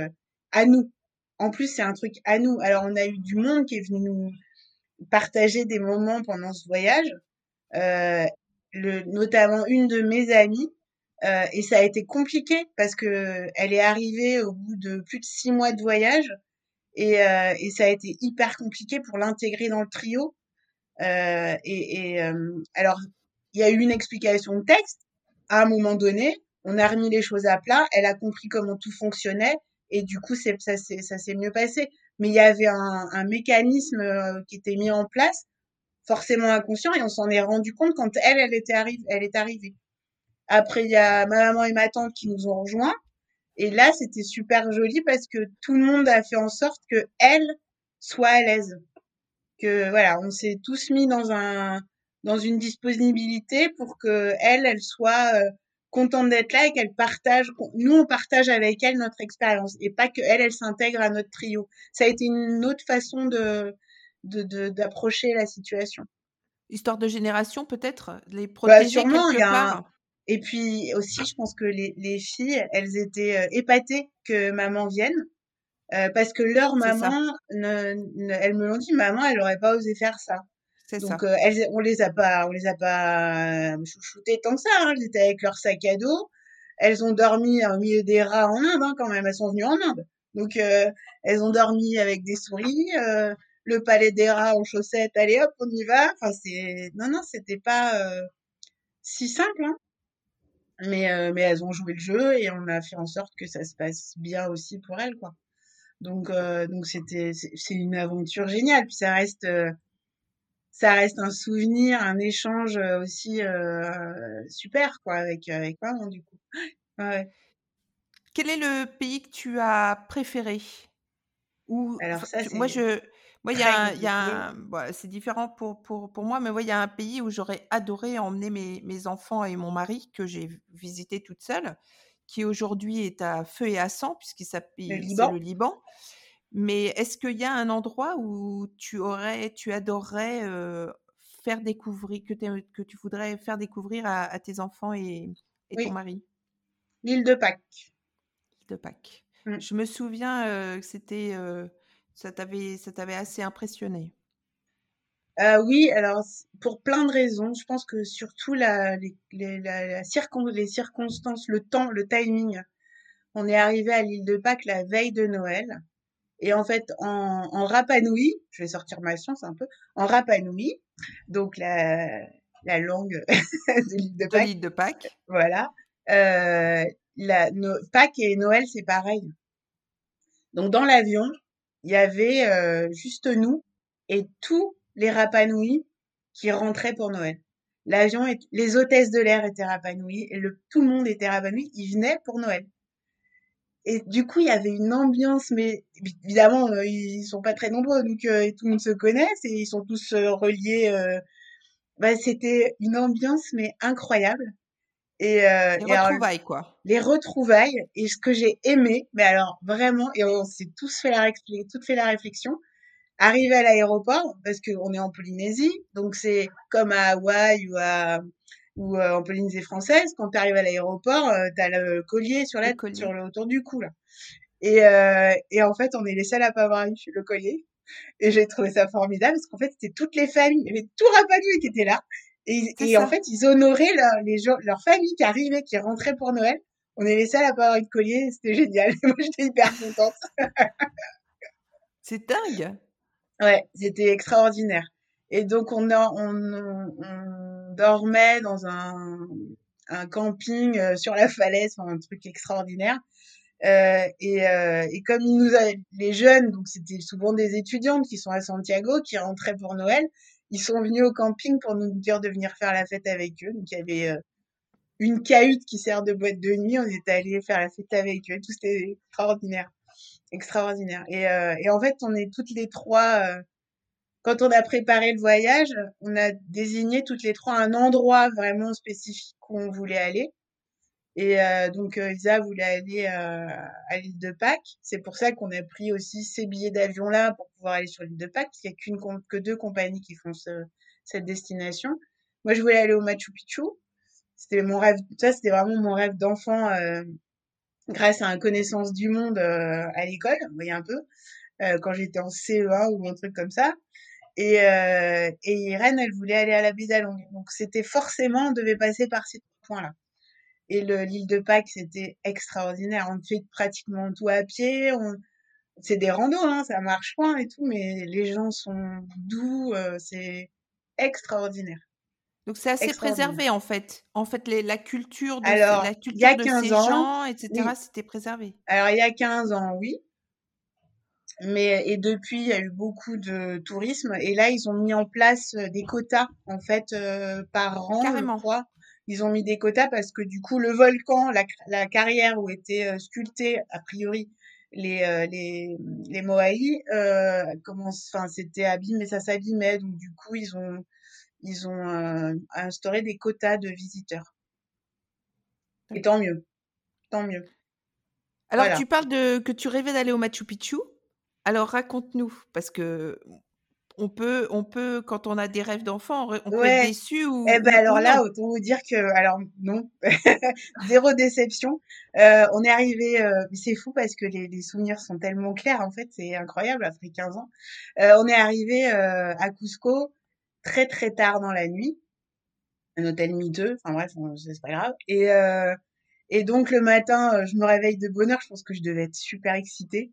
à nous. En plus, c'est un truc à nous. Alors, on a eu du monde qui est venu nous partager des moments pendant ce voyage, euh, le, notamment une de mes amies. Euh, et ça a été compliqué parce que elle est arrivée au bout de plus de six mois de voyage et, euh, et ça a été hyper compliqué pour l'intégrer dans le trio. Euh, et, et euh, alors, il y a eu une explication de texte. À un moment donné, on a remis les choses à plat. Elle a compris comment tout fonctionnait et du coup, ça s'est mieux passé mais il y avait un, un mécanisme euh, qui était mis en place, forcément inconscient, et on s'en est rendu compte quand elle, elle était arrivée, elle est arrivée. Après, il y a ma maman et ma tante qui nous ont rejoints, et là, c'était super joli parce que tout le monde a fait en sorte que elle soit à l'aise, que voilà, on s'est tous mis dans un dans une disponibilité pour que elle, elle soit euh, contente d'être là et qu'elle partage, nous on partage avec elle notre expérience et pas que elle, elle s'intègre à notre trio. Ça a été une autre façon de d'approcher la situation. Histoire de génération peut-être, les Bah, protéger sûrement, il y quelque a un... part? Et puis aussi, je pense que les, les filles, elles étaient euh, épatées que maman vienne. euh, parce que leur maman, ne, ne- elles me l'ont dit, maman, elle aurait pas osé faire ça. Donc, euh, elles, on les a pas, on les a pas euh, chouchoutées tant que ça. Hein. Elles étaient avec leur sac à dos. Elles ont dormi au milieu des rats en Inde, hein, quand même. Elles sont venues en Inde. Donc, euh, elles ont dormi avec des souris. euh, le palais des rats en chaussettes. Allez hop, on y va. Enfin, c'est, non, non, c'était pas euh, si simple. Hein. Mais, euh, mais elles ont joué le jeu et on a fait en sorte que ça se passe bien aussi pour elles, quoi. Donc, donc c'était, c'est une aventure géniale. Puis ça reste, ça reste un souvenir, un échange euh, aussi euh, super, quoi, avec, avec maman, du coup. Ouais. Quel est le pays que tu as préféré? Ou Alors ça, tu moi je moi il y a y a c'est différent pour pour pour moi, mais moi il y a un pays où j'aurais adoré emmener mes mes enfants et mon mari que j'ai visité toute seule, qui aujourd'hui est à feu et à sang puisqu'il Le s'appelle le Liban? Liban. Mais est-ce qu'il y a un endroit où tu aurais tu adorerais, faire découvrir que tu que tu voudrais faire découvrir à à tes enfants et et ton mari? l'île de Pâques. de Pâques. Mm. Je me souviens, que c'était, ça t'avait ça t'avait assez impressionné. Euh, oui, alors pour plein de raisons, je pense que surtout la, les, les, la, la circon- les circonstances, le temps, le timing. On est arrivé à l'île de Pâques la veille de Noël. Et en fait, en, en je vais sortir ma science un peu, en Rapa Nui, donc la, la langue de l'île de De Pâques, l'île de Pâques. voilà, euh, la, no, Pâques et Noël, c'est pareil. Donc dans l'avion, il y avait euh, juste nous et tous les Rapa Nui qui rentraient pour Noël. L'avion, les hôtesses de l'air étaient Rapa Nui et le, tout le monde était Rapa Nui, ils venaient pour Noël. Et du coup, il y avait une ambiance, mais évidemment, euh, ils sont pas très nombreux, donc euh, tout le monde se connaît, et ils sont tous euh, reliés. euh, bah, c'était une ambiance, mais incroyable. Et, euh, Les et alors, retrouvailles, quoi. les retrouvailles, et ce que j'ai aimé, mais alors vraiment, et on s'est tous fait la, réfl- toutes fait la réflexion, arriver à l'aéroport, parce qu'on est en Polynésie, donc c'est comme à Hawaï ou à ou euh, en Polynésie française, quand tu arrives à l'aéroport, euh, t'as le collier sur la Le collier. sur le autour du cou là. Et euh, et en fait, on est les seuls à pas avoir eu le collier. Et j'ai trouvé ça formidable parce qu'en fait, c'était toutes les familles, il y avait tout Rapanui qui était là. Et, et en fait, ils honoraient leur, les gens, leur famille qui arrivait, qui rentrait pour Noël. On est les seuls à pas avoir eu de collier, c'était génial. Moi, j'étais hyper contente. C'est dingue! Ouais, c'était extraordinaire. Et donc, on, a, on, on, on dormait dans un, camping euh, sur la falaise, un truc extraordinaire. Euh, et, euh, et comme les jeunes, donc c'était souvent des étudiantes qui sont à Santiago, qui rentraient pour Noël, ils sont venus au camping pour nous dire de venir faire la fête avec eux. Donc il y avait une cahute qui sert de boîte de nuit, on était allés faire la fête avec eux, tout c'était extraordinaire, extraordinaire. Et, en fait, on est toutes les trois, quand on a préparé le voyage, on a désigné toutes les trois un endroit vraiment spécifique où on voulait aller. Et euh, donc euh, Isa voulait aller euh, à l'île de Pâques. C'est pour ça qu'on a pris aussi ces billets d'avion là pour pouvoir aller sur l'île de Pâques, qu'il n'y a qu'une que deux compagnies qui font ce- cette destination. Moi, je voulais aller au Machu Picchu. C'était mon rêve. Ça, c'était vraiment mon rêve d'enfant, euh, grâce à une connaissance du monde euh, à l'école, vous voyez un peu, euh, quand j'étais en CE1 ou un truc comme ça. Et, euh, et Irène, elle voulait aller à la baie d'Along. Donc c'était forcément, on devait passer par ces points-là. Et le, l'île de Pâques, c'était extraordinaire. On fait pratiquement tout à pied. On, c'est des randos, hein, ça marche pas et tout, mais les gens sont doux, euh, c'est extraordinaire. Donc c'est assez préservé, en fait. En fait, les la culture de Alors, la il y a culture de 15 ces ans, gens et cetera, oui. c'était préservé? Alors, il y a 15 ans, oui. Mais, et depuis, il y a eu beaucoup de tourisme. Et là, ils ont mis en place euh, des quotas, en fait, euh, par an, je Carrément. crois. Ils ont mis des quotas parce que du coup, le volcan, la, la carrière où étaient euh, sculptés, a priori, les, euh, les, les Moai, euh, commence, enfin, c'était abîmé, ça s'abîmait. Donc, du coup, ils ont, ils ont euh, instauré des quotas de visiteurs. Et tant mieux. Tant mieux. Alors, tu parles de que tu rêvais d'aller au Machu Picchu? Alors, raconte-nous, parce que on peut, on peut, quand on a des rêves d'enfant, on peut être déçu ou. Eh ben alors là, autant vous dire que, alors non, zéro déception. Euh, on est arrivé, euh, c'est fou parce que les, les, souvenirs sont tellement clairs en fait, c'est incroyable après 15 ans. Euh, on est arrivé à Cusco très très tard dans la nuit, un hôtel miteux, enfin bref, c'est pas grave. Et et donc le matin, euh, je me réveille de bonne heure. Je pense que je devais être super excitée.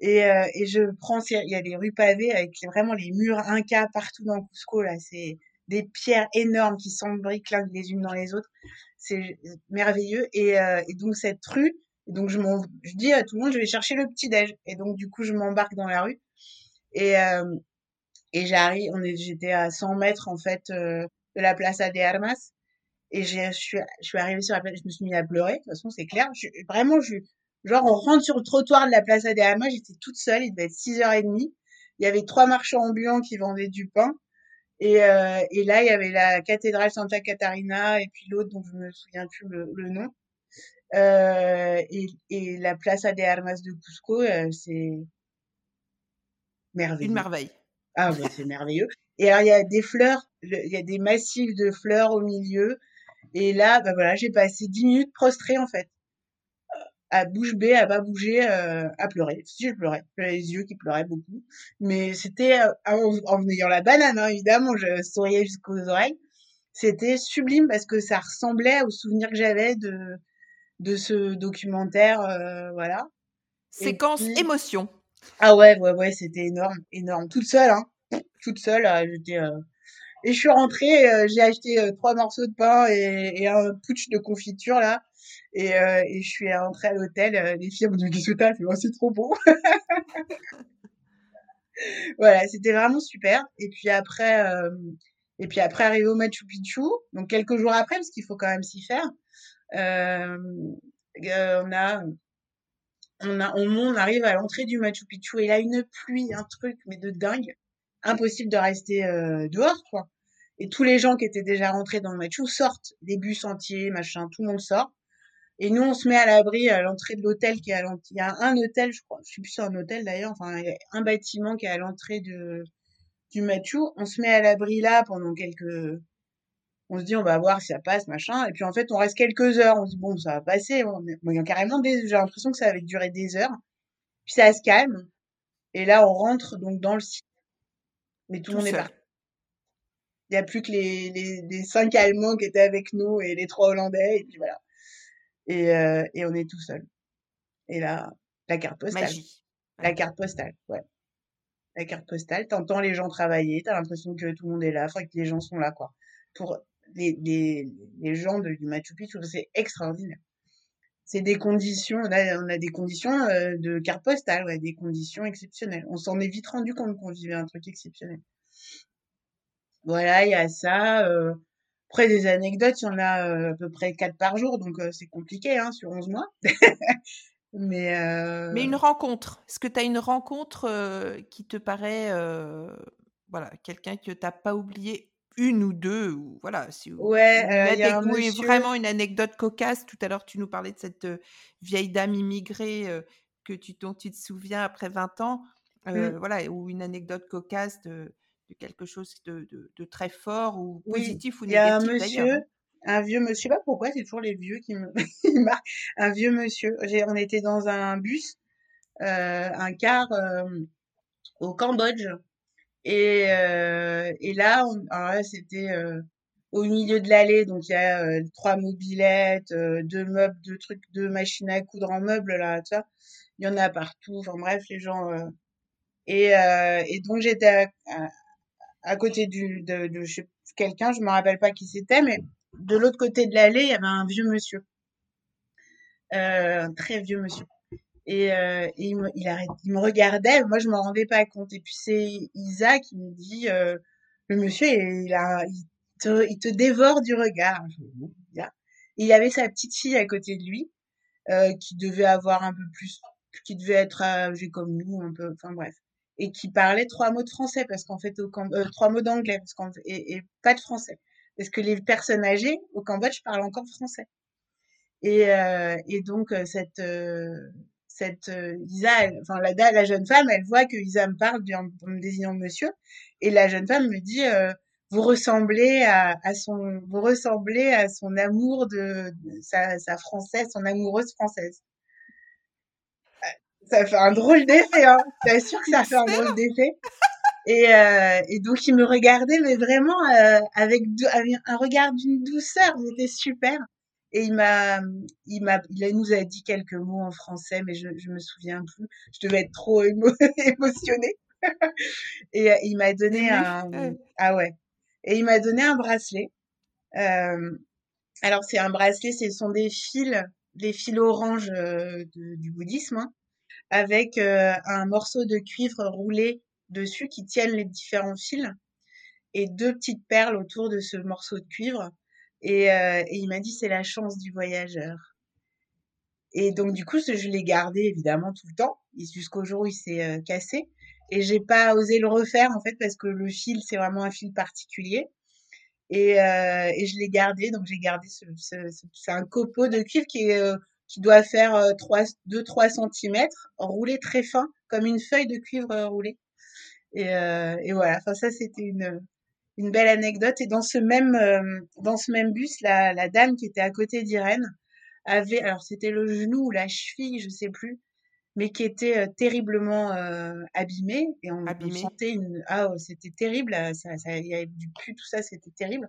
Et, euh, et je prends, il y a des rues pavées avec vraiment les murs Inca partout dans Cusco. Là, c'est des pierres énormes qui s'embriquent les unes dans les autres. C'est merveilleux. Et, euh, et donc cette rue, donc je, je dis à tout le monde, je vais chercher le petit déj. Et donc du coup, je m'embarque dans la rue. Et, euh, et j'arrive, on est, j'étais à 100 mètres en fait de la Plaza de Armas. Et je suis, je suis arrivée sur la place, je me suis mis à pleurer. De toute façon, c'est clair. Je, vraiment, je, genre, on rentre sur le trottoir de la place Adéama, j'étais toute seule, il devait être 6h30. Il y avait trois marchands ambulants qui vendaient du pain. Et, euh, et là, il y avait la cathédrale Santa Catarina et puis l'autre dont je me souviens plus le, le nom. Euh, et, et la Plaza de Armas de Cusco, euh, c'est merveilleux. Une merveille. Ah ouais, c'est merveilleux. Et alors, il y a des fleurs, il y a des massifs de fleurs au milieu. Et là, bah voilà, j'ai passé dix minutes prostrée en fait, à bouche bée, à pas bouger, euh, à pleurer. Si je pleurais, j'avais les yeux qui pleuraient beaucoup, mais c'était euh, en, ayant la banane hein, évidemment, je souriais jusqu'aux oreilles. C'était sublime parce que ça ressemblait aux souvenirs que j'avais de de ce documentaire, euh, voilà. Séquence émotion. Ah ouais, ouais, ouais, c'était énorme, énorme. Toute seule, hein, toute seule, j'étais et je suis rentrée, euh, j'ai acheté euh, trois morceaux de pain et, un putsch de confiture là. Et, euh, je suis rentrée à l'hôtel. les filles m'ont dit que t'as? Fait c'est trop beau. voilà, c'était vraiment super. Et puis après, et puis après arrivé au Machu Picchu, donc quelques jours après, parce qu'il faut quand même s'y faire. on a on, a, on arrive à l'entrée du Machu Picchu et là une pluie, un truc mais de dingue, impossible de rester euh, dehors quoi. Et tous les gens qui étaient déjà rentrés dans le Machu sortent, des bus entiers, machin, tout le monde sort. Et nous, on se met à l'abri à l'entrée de l'hôtel qui est à l'entrée. Il y a un hôtel, je crois, je suis plus sur un hôtel d'ailleurs, enfin, il y a un bâtiment qui est à l'entrée de, du Machu. On se met à l'abri là pendant quelques, on se dit, on va voir si ça passe, machin. Et puis, en fait, on reste quelques heures. On se dit, bon, ça va passer. Bon, il y a carrément des, j'ai l'impression que ça va durer des heures. Puis ça se calme. Et là, on rentre donc dans le site. Mais tout, le monde est parti. Il n'y a plus que les, les, les, cinq Allemands qui étaient avec nous et les trois Hollandais, et puis voilà. Et, euh, et on est tout seul. Et là, la carte postale. Magie. La carte postale, ouais. La carte postale, t'entends les gens travailler, t'as l'impression que tout le monde est là, enfin que les gens sont là, quoi. Pour les, les, les gens de, du Machu Picchu, c'est extraordinaire. C'est des conditions, on a, on a des conditions euh, de carte postale, ouais, des conditions exceptionnelles. On s'en est vite rendu compte qu'on vivait un truc exceptionnel. Voilà, il y a ça. Euh, après, des anecdotes, il y en a euh, à peu près 4 par jour, donc euh, c'est compliqué hein, sur 11 mois. Mais, Mais une rencontre. Est-ce que tu as une rencontre qui te paraît, voilà, quelqu'un que tu n'as pas oublié une ou deux, ou voilà, si ouais, il y a vraiment une anecdote cocasse. Tout à l'heure, tu nous parlais de cette vieille dame immigrée que tu, dont tu te souviens après 20 ans, mmh. voilà, ou une anecdote cocasse de, de quelque chose de, de, très fort ou positif ou négatif. Il y a un monsieur, un vieux monsieur, je sais pas pourquoi, c'est toujours les vieux qui me marquent. Un vieux monsieur. On était dans un bus, euh, un car euh, au Cambodge. Et, euh, et là, c'était au milieu de l'allée, donc il y a trois mobilettes, deux meubles, deux trucs, deux machines à coudre en meubles là, tu vois. Il y en a partout. Enfin bref, les gens. et, et donc j'étais à, côté du, de, de quelqu'un, je me rappelle pas qui c'était, mais de l'autre côté de l'allée, il y avait un vieux monsieur, euh, un très vieux monsieur. Et, euh, il, me, il, me regardait, moi je me rendais pas compte. Et puis c'est Isa qui me dit, euh, le monsieur, il, a, il, te, il te dévore du regard. il avait sa petite fille à côté de lui, euh, qui devait avoir un peu plus, qui devait être âgée comme nous, un peu, enfin bref et qui parlait trois mots de français parce qu'en fait euh, trois mots d'anglais et, pas de français parce que les personnes âgées au Cambodge parlent encore français Et, euh, donc, euh, cette, euh, Isa, enfin, la, jeune femme, elle voit que Isa me parle en, me désignant monsieur. Et la jeune femme me dit, vous ressemblez à, son, vous ressemblez à son amour de, sa française, son amoureuse française. Ça fait un drôle d'effet, hein. sûr que ça fait un drôle d'effet. Et, euh, et, donc il me regardait, mais vraiment euh, avec, un regard d'une douceur, c'était super. Et il m'a, il m'a, il nous a dit quelques mots en français, mais je, je me souviens plus. Je devais être trop émo émotionnée. et euh, il m'a donné un, ah ouais. Et il m'a donné un bracelet. Alors c'est un bracelet, ce sont des fils, des fils orange du bouddhisme, hein, avec un morceau de cuivre roulé dessus qui tiennent les différents fils et deux petites perles autour de ce morceau de cuivre. Et, euh, il m'a dit c'est la chance du voyageur. Et donc du coup je l'ai gardé évidemment tout le temps jusqu'au jour où il s'est euh, cassé. Et j'ai pas osé le refaire en fait parce que le fil c'est vraiment un fil particulier. Et, euh, je l'ai gardé donc j'ai gardé ce, c'est un copeau de cuivre qui est qui doit faire 2-3 cm, roulé très fin, comme une feuille de cuivre roulée. Et, euh, et voilà, enfin ça c'était une, une belle anecdote. Et dans ce même, euh, dans ce même bus, la, la dame qui était à côté d'Irène avait, alors c'était le genou ou la cheville, je sais plus, mais qui était euh, terriblement euh, abîmé et on, sentait une ah oh, c'était terrible ça, ça il y avait du pu tout ça c'était terrible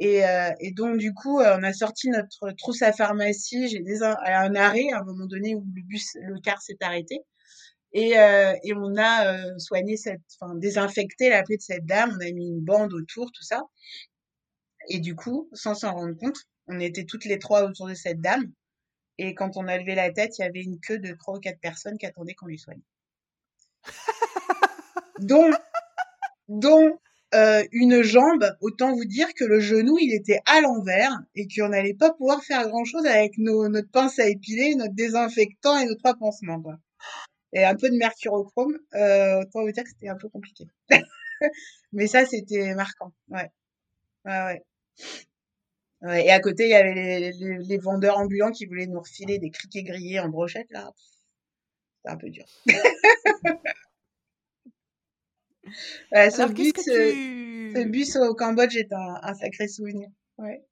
et, euh, et donc du coup on a sorti notre trousse à pharmacie j'ai des un, un arrêt à un moment donné où le bus le car s'est arrêté et, euh, et on a euh, soigné cette, enfin désinfecté la plaie de cette dame, on a mis une bande autour, tout ça. Et du coup, sans s'en rendre compte, on était toutes les trois autour de cette dame. Et quand on a levé la tête, il y avait une queue de trois ou quatre personnes qui attendaient qu'on lui soigne. dont, dont euh, une jambe, autant vous dire que le genou, il était à l'envers et qu'on n'allait pas pouvoir faire grand-chose avec nos, notre pince à épiler, notre désinfectant et nos trois pansements. Quoi et un peu de mercurochrome, euh, autant vous dire que c'était un peu compliqué. Mais ça, c'était marquant. Ouais. Ouais, ouais. Et à côté, il y avait les, les, vendeurs ambulants qui voulaient nous refiler des criquets grillés en brochette, là. C'était un peu dur. ce, bus, ce bus au Cambodge est un, un sacré souvenir. Ouais.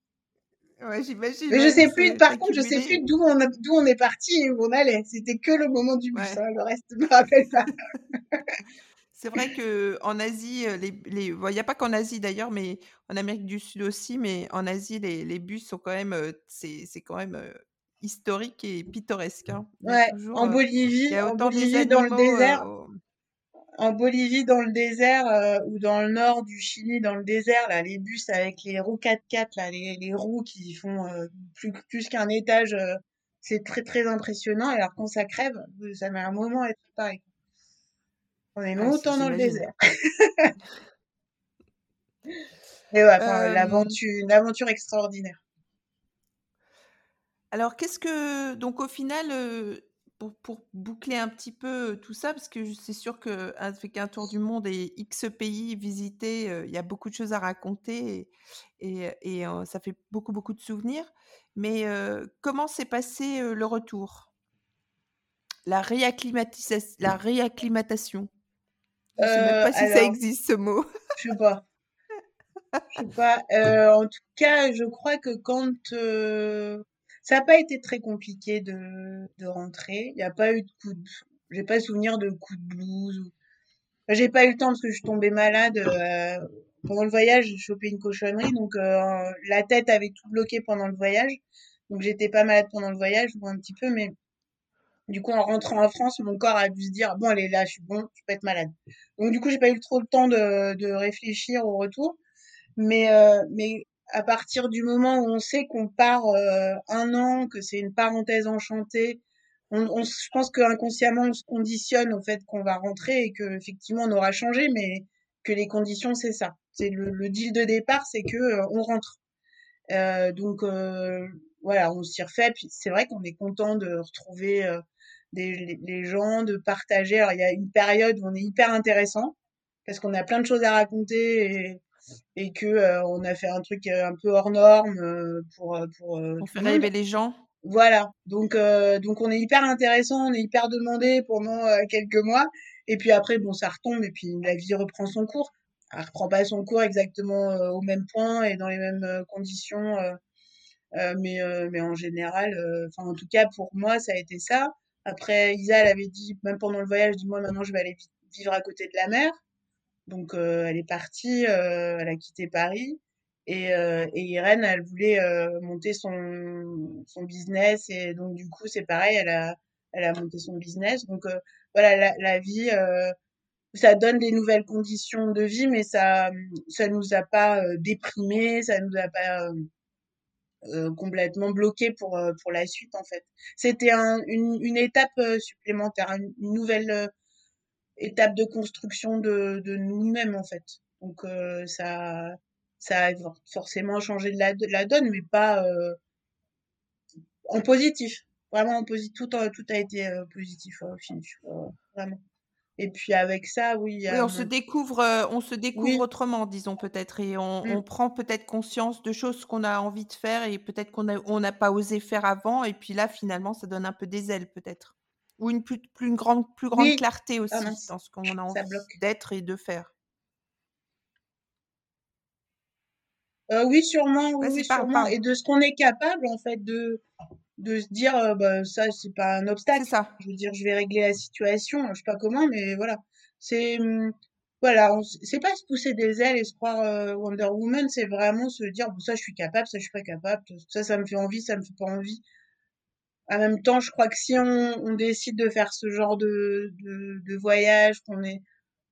Ouais, j'imagine. Mais je sais plus, par contre, je sais plus d'où on, d'où on est parti et où on allait. C'était que le moment du bus, hein, le reste, je me rappelle pas. C'est vrai que en Asie, euh, les, les... il n'y a pas qu'en Asie d'ailleurs, mais en Amérique du Sud aussi, mais en Asie, les, les bus sont quand même, euh, c'est, c'est quand même euh, historique et pittoresque. Hein. Ouais, en Bolivie, en Bolivie dans le désert en Bolivie dans le désert euh, ou dans le nord du Chili dans le désert là les bus avec les roues 4x4 là les, les roues qui font euh, plus plus qu'un étage euh, c'est très très impressionnant. Alors quand ça crève ça met un moment à être pareil. On est longtemps dans le désert. Et ouais l'aventure une aventure extraordinaire. alors qu'est-ce que donc au final pour, boucler un petit peu tout ça, parce que c'est sûr qu'avec un tour du monde et X pays visités, il y a beaucoup de choses à raconter et, et, ça fait beaucoup, beaucoup de souvenirs. Mais comment s'est passé le retour? La, réacclimatisation, la réacclimatation Je ne sais même pas si ça existe ce mot. Je sais pas. Je sais pas. en tout cas, je crois que quand ça n'a pas été très compliqué de, rentrer. Il n'y a pas eu de coup de... J'ai pas souvenir de coup de blues. Ou... J'ai pas eu le temps parce que je suis tombée malade. Euh, pendant le voyage, j'ai chopé une cochonnerie. Donc, euh, la tête avait tout bloqué pendant le voyage. Donc, j'étais pas malade pendant le voyage, un petit peu. Mais du coup, en rentrant en France, mon corps a dû se dire, bon, allez, là, je suis bon, je peux être malade. Donc, du coup, j'ai pas eu trop le temps de, de réfléchir au retour. Mais, euh, mais à partir du moment où on sait qu'on part euh, un an, que c'est une parenthèse enchantée, on, on, je pense qu'inconsciemment on se conditionne au fait qu'on va rentrer et que effectivement on aura changé, mais que les conditions c'est ça. C'est le, le, deal de départ, c'est que euh, on rentre. Euh, donc euh, voilà, on s'y refait. Puis c'est vrai qu'on est content de retrouver des, les, gens, de partager. Alors il y a une période où on est hyper intéressant parce qu'on a plein de choses à raconter et et que euh, on a fait un truc euh, un peu hors norme euh, pour pour, pour faire rêver les gens. Voilà, donc donc on est hyper intéressant, on est hyper demandé pendant quelques mois, et puis après bon ça retombe et puis la vie reprend son cours. Elle reprend pas son cours exactement au même point et dans les mêmes conditions, mais mais en général, enfin en tout cas pour moi ça a été ça. Après Isa elle avait dit même pendant le voyage, dit moi maintenant je vais aller vivre à côté de la mer. Donc elle est partie, elle a quitté Paris. Et, euh, Irène, elle voulait euh, monter son, business et donc du coup c'est pareil, elle a, elle a monté son business. Donc euh, voilà, la, vie, euh, ça donne des nouvelles conditions de vie, mais ça, ça nous a pas déprimé, ça nous a pas complètement bloqué pour pour la suite en fait. C'était un, une étape supplémentaire, une, nouvelle étape de construction de, de nous-mêmes en fait. Donc ça ça a forcément changé de la, de la donne, mais pas euh, en positif. Vraiment en positif. Tout, a, tout a été euh, positif au finish. vraiment. Et puis avec ça, oui. oui on se découvre, euh, on se découvre autrement, disons peut-être, et on, mmh. on prend peut-être conscience de choses qu'on a envie de faire et peut-être qu'on n'a on n'a pas osé faire avant. Et puis là, finalement, ça donne un peu des ailes, peut-être, ou une plus, plus une grande, plus grande clarté aussi ah dans ce qu'on a envie d'être et de faire. Euh, oui, sûrement, oui, sûrement. Et de ce qu'on est capable, en fait, de, de se dire, euh, bah, ça, c'est pas un obstacle. ça. Je veux dire, je vais régler la situation, je sais pas comment, mais voilà. C'est, hum, voilà, c'est pas se pousser des ailes et se croire euh, Wonder Woman, c'est vraiment se dire, bon, ça, je suis capable, ça, je suis pas capable, ça, ça me fait envie, ça me fait pas envie. En même temps, je crois que si on, on décide de faire ce genre de, de, de voyage, qu'on est,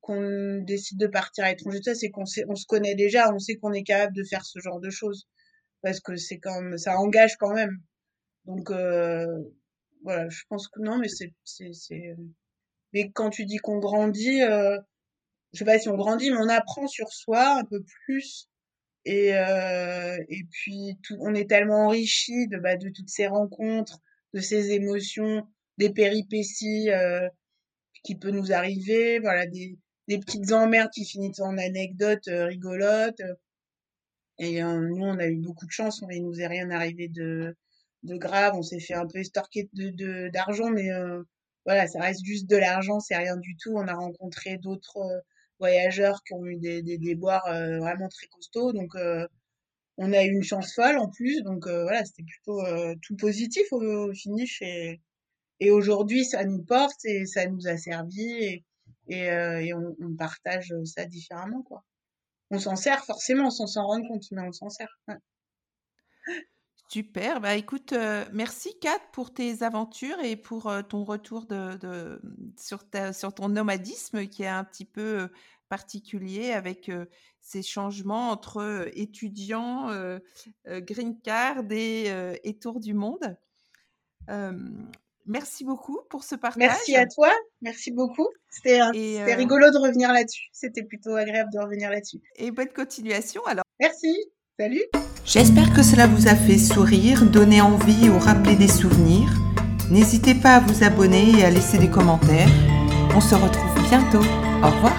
qu'on décide de partir à l'étranger, ça, c'est qu'on on se connaît déjà, on sait qu'on est capable de faire ce genre de choses. Parce que c'est quand même, ça engage quand même. Donc, euh, voilà, je pense que non, mais c'est, c'est, c'est, mais quand tu dis qu'on grandit, euh, je sais pas si on grandit, mais on apprend sur soi un peu plus. Et, euh, et puis, tout, on est tellement enrichi de, bah, de toutes ces rencontres, de ces émotions, des péripéties, euh, qui peut nous arriver, voilà, des, petites emmerdes qui finissent en anecdotes euh, rigolotes. Et euh, nous, on a eu beaucoup de chance, il nous est rien arrivé de, de grave. On s'est fait un peu estorquer de d'argent, mais euh, voilà, ça reste juste de l'argent, c'est rien du tout. On a rencontré d'autres voyageurs qui ont eu des, des déboires vraiment très costauds, donc on a eu une chance folle en plus, donc voilà, c'était plutôt tout positif au, finish et, aujourd'hui ça nous porte et ça nous a servi et, euh, on, partage ça différemment quoi. On s'en sert forcément sans s'en rendre compte, mais on s'en sert. Super, bah écoute, euh, merci Kat pour tes aventures et pour euh, ton retour sur, sur ton nomadisme qui est un petit peu particulier avec ces changements entre étudiants, green card et, et tour du monde. Merci beaucoup pour ce partage. Merci à toi, merci beaucoup. C'était euh, rigolo de revenir là-dessus. C'était plutôt agréable de revenir là-dessus. Et bonne continuation alors. Merci, salut. J'espère que cela vous a fait sourire, donner envie ou rappeler des souvenirs. N'hésitez pas à vous abonner et à laisser des commentaires. On se retrouve bientôt. Au revoir.